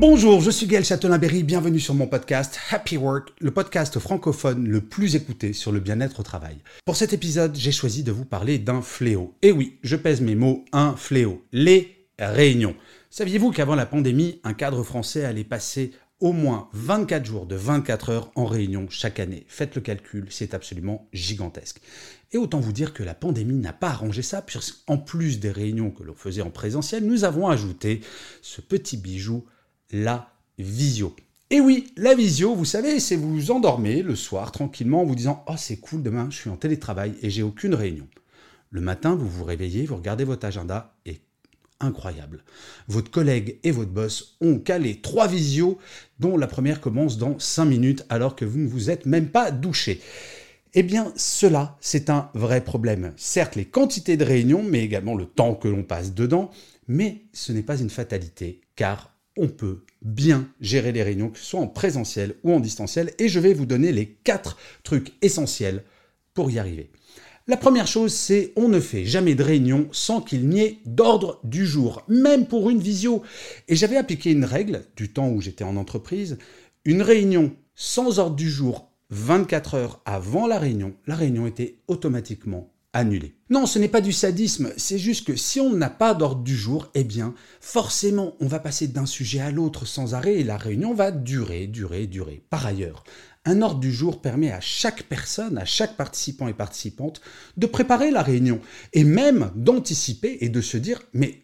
Bonjour, je suis Gaël Châtelain-Berry, bienvenue sur mon podcast Happy Work, le podcast francophone le plus écouté sur le bien-être au travail. Pour cet épisode, j'ai choisi de vous parler d'un fléau. Et oui, je pèse mes mots, un fléau, les réunions. Saviez-vous qu'avant la pandémie, un cadre français allait passer au moins 24 jours de 24 heures en réunion chaque année? Faites le calcul, c'est absolument gigantesque. Et autant vous dire que la pandémie n'a pas arrangé ça, puisqu'en plus des réunions que l'on faisait en présentiel, nous avons ajouté ce petit bijou, la visio. Et oui, la visio, vous savez, c'est vous endormez le soir tranquillement en vous disant Oh, c'est cool, demain je suis en télétravail et j'ai aucune réunion. Le matin, vous vous réveillez, vous regardez votre agenda et incroyable. Votre collègue et votre boss ont calé trois visios, dont la première commence dans cinq minutes alors que vous ne vous êtes même pas douché. Eh bien, cela, c'est un vrai problème. Certes, les quantités de réunions, mais également le temps que l'on passe dedans, mais ce n'est pas une fatalité, car on peut bien gérer les réunions, que ce soit en présentiel ou en distanciel, et je vais vous donner les quatre trucs essentiels pour y arriver. La première chose, c'est on ne fait jamais de réunion sans qu'il n'y ait d'ordre du jour, même pour une visio. Et j'avais appliqué une règle du temps où j'étais en entreprise, une réunion sans ordre du jour 24 heures avant la réunion, la réunion était automatiquement Non, ce n'est pas du sadisme, c'est juste que si on n'a pas d'ordre du jour, eh bien, forcément, on va passer d'un sujet à l'autre sans arrêt et la réunion va durer, durer, durer. Par ailleurs, un ordre du jour permet à chaque personne, à chaque participant et participante de préparer la réunion et même d'anticiper et de se dire mais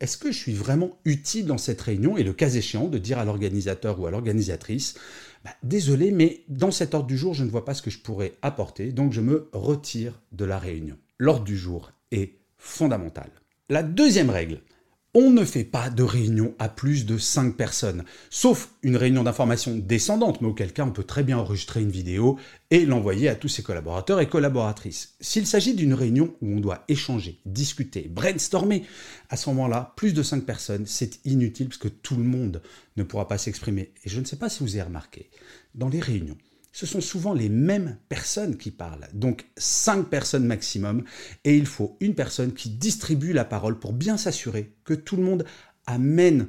est-ce que je suis vraiment utile dans cette réunion et le cas échéant de dire à l'organisateur ou à l'organisatrice bah, désolé mais dans cet ordre du jour je ne vois pas ce que je pourrais apporter donc je me retire de la réunion. L'ordre du jour est fondamental. La deuxième règle, on ne fait pas de réunion à plus de 5 personnes, sauf une réunion d'information descendante, mais auquel cas on peut très bien enregistrer une vidéo et l'envoyer à tous ses collaborateurs et collaboratrices. S'il s'agit d'une réunion où on doit échanger, discuter, brainstormer, à ce moment-là, plus de 5 personnes, c'est inutile parce que tout le monde ne pourra pas s'exprimer. Et je ne sais pas si vous avez remarqué, dans les réunions, ce sont souvent les mêmes personnes qui parlent. Donc cinq personnes maximum. Et il faut une personne qui distribue la parole pour bien s'assurer que tout le monde amène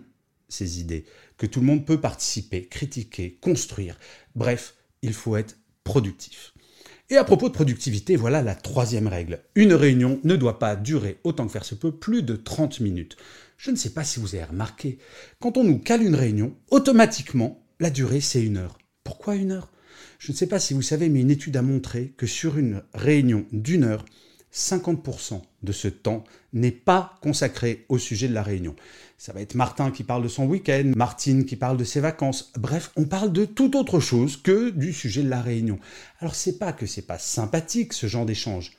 ses idées, que tout le monde peut participer, critiquer, construire. Bref, il faut être productif. Et à propos de productivité, voilà la troisième règle. Une réunion ne doit pas durer, autant que faire se peut, plus de 30 minutes. Je ne sais pas si vous avez remarqué, quand on nous cale une réunion, automatiquement, la durée c'est une heure. Pourquoi une heure? Je ne sais pas si vous savez, mais une étude a montré que sur une réunion d'une heure, 50% de ce temps n'est pas consacré au sujet de la réunion. Ça va être Martin qui parle de son week-end, Martine qui parle de ses vacances. Bref, on parle de toute autre chose que du sujet de la réunion. Alors c'est pas que c'est pas sympathique ce genre d'échange,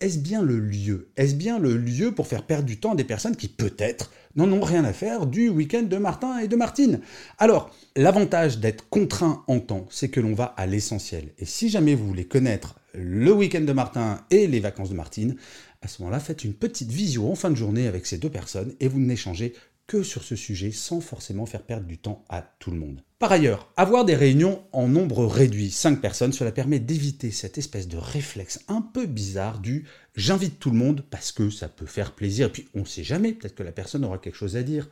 est-ce bien le lieu? Est-ce bien le lieu pour faire perdre du temps à des personnes qui peut-être n'en ont rien à faire du week-end de Martin et de Martine? Alors, l'avantage d'être contraint en temps, c'est que l'on va à l'essentiel. Et si jamais vous voulez connaître le week-end de Martin et les vacances de Martine, à ce moment-là, faites une petite visio en fin de journée avec ces deux personnes et vous n'échangez sur ce sujet sans forcément faire perdre du temps à tout le monde. Par ailleurs, avoir des réunions en nombre réduit, 5 personnes, cela permet d'éviter cette espèce de réflexe un peu bizarre du j'invite tout le monde parce que ça peut faire plaisir. Et puis on ne sait jamais, peut-être que la personne aura quelque chose à dire.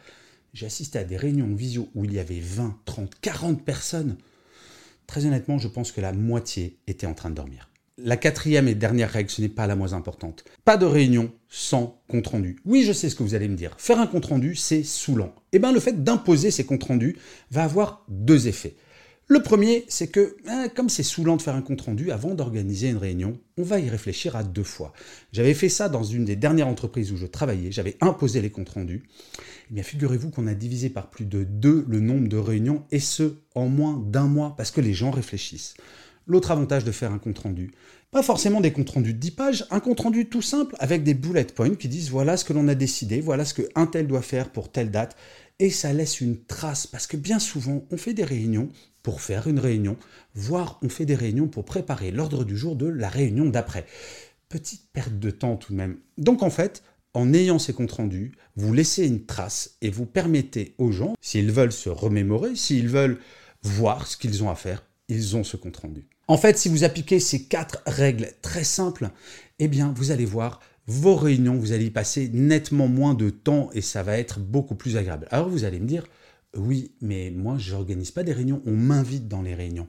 J'ai assisté à des réunions de visio où il y avait 20, 30, 40 personnes. Très honnêtement, je pense que la moitié était en train de dormir. La quatrième et dernière règle, ce n'est pas la moins importante. Pas de réunion sans compte rendu. Oui, je sais ce que vous allez me dire. Faire un compte rendu, c'est saoulant. Eh bien, le fait d'imposer ces comptes rendus va avoir deux effets. Le premier, c'est que, hein, comme c'est saoulant de faire un compte rendu, avant d'organiser une réunion, on va y réfléchir à deux fois. J'avais fait ça dans une des dernières entreprises où je travaillais, j'avais imposé les comptes rendus. Eh bien, figurez-vous qu'on a divisé par plus de deux le nombre de réunions, et ce, en moins d'un mois, parce que les gens réfléchissent. L'autre avantage de faire un compte-rendu. Pas forcément des comptes rendus de 10 pages, un compte rendu tout simple avec des bullet points qui disent voilà ce que l'on a décidé, voilà ce qu'un tel doit faire pour telle date, et ça laisse une trace parce que bien souvent on fait des réunions pour faire une réunion, voire on fait des réunions pour préparer l'ordre du jour de la réunion d'après. Petite perte de temps tout de même. Donc en fait, en ayant ces comptes rendus, vous laissez une trace et vous permettez aux gens, s'ils veulent se remémorer, s'ils veulent voir ce qu'ils ont à faire, ils ont ce compte rendu. En fait, si vous appliquez ces quatre règles très simples, eh bien, vous allez voir vos réunions, vous allez y passer nettement moins de temps et ça va être beaucoup plus agréable. Alors vous allez me dire, oui, mais moi, je n'organise pas des réunions, on m'invite dans les réunions.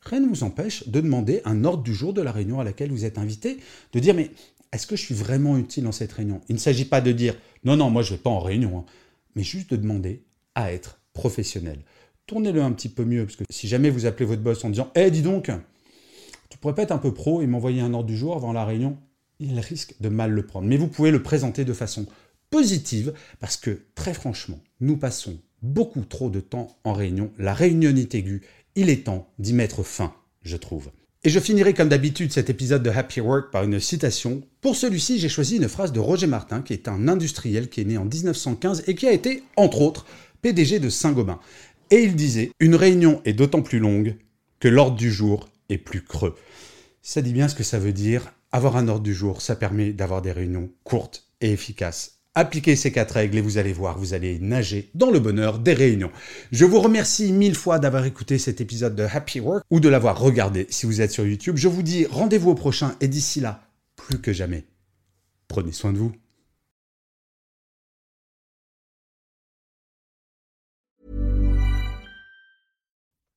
Rien ne vous empêche de demander un ordre du jour de la réunion à laquelle vous êtes invité, de dire, mais est-ce que je suis vraiment utile dans cette réunion? Il ne s'agit pas de dire, non, non, moi, je ne vais pas en réunion, hein, mais juste de demander à être professionnel tournez-le un petit peu mieux, parce que si jamais vous appelez votre boss en disant Eh, dis donc, tu pourrais pas être un peu pro et m'envoyer un ordre du jour avant la réunion? Il risque de mal le prendre. Mais vous pouvez le présenter de façon positive, parce que très franchement, nous passons beaucoup trop de temps en réunion. La réunionnite aiguë, il est temps d'y mettre fin, je trouve. Et je finirai comme d'habitude cet épisode de Happy Work par une citation. Pour celui-ci, j'ai choisi une phrase de Roger Martin, qui est un industriel qui est né en 1915 et qui a été, entre autres, PDG de Saint-Gobain. Et il disait Une réunion est d'autant plus longue que l'ordre du jour est plus creux. Ça dit bien ce que ça veut dire. Avoir un ordre du jour, ça permet d'avoir des réunions courtes et efficaces. Appliquez ces quatre règles et vous allez voir, vous allez nager dans le bonheur des réunions. Je vous remercie mille fois d'avoir écouté cet épisode de Happy Work ou de l'avoir regardé si vous êtes sur YouTube. Je vous dis rendez-vous au prochain et d'ici là, plus que jamais, prenez soin de vous.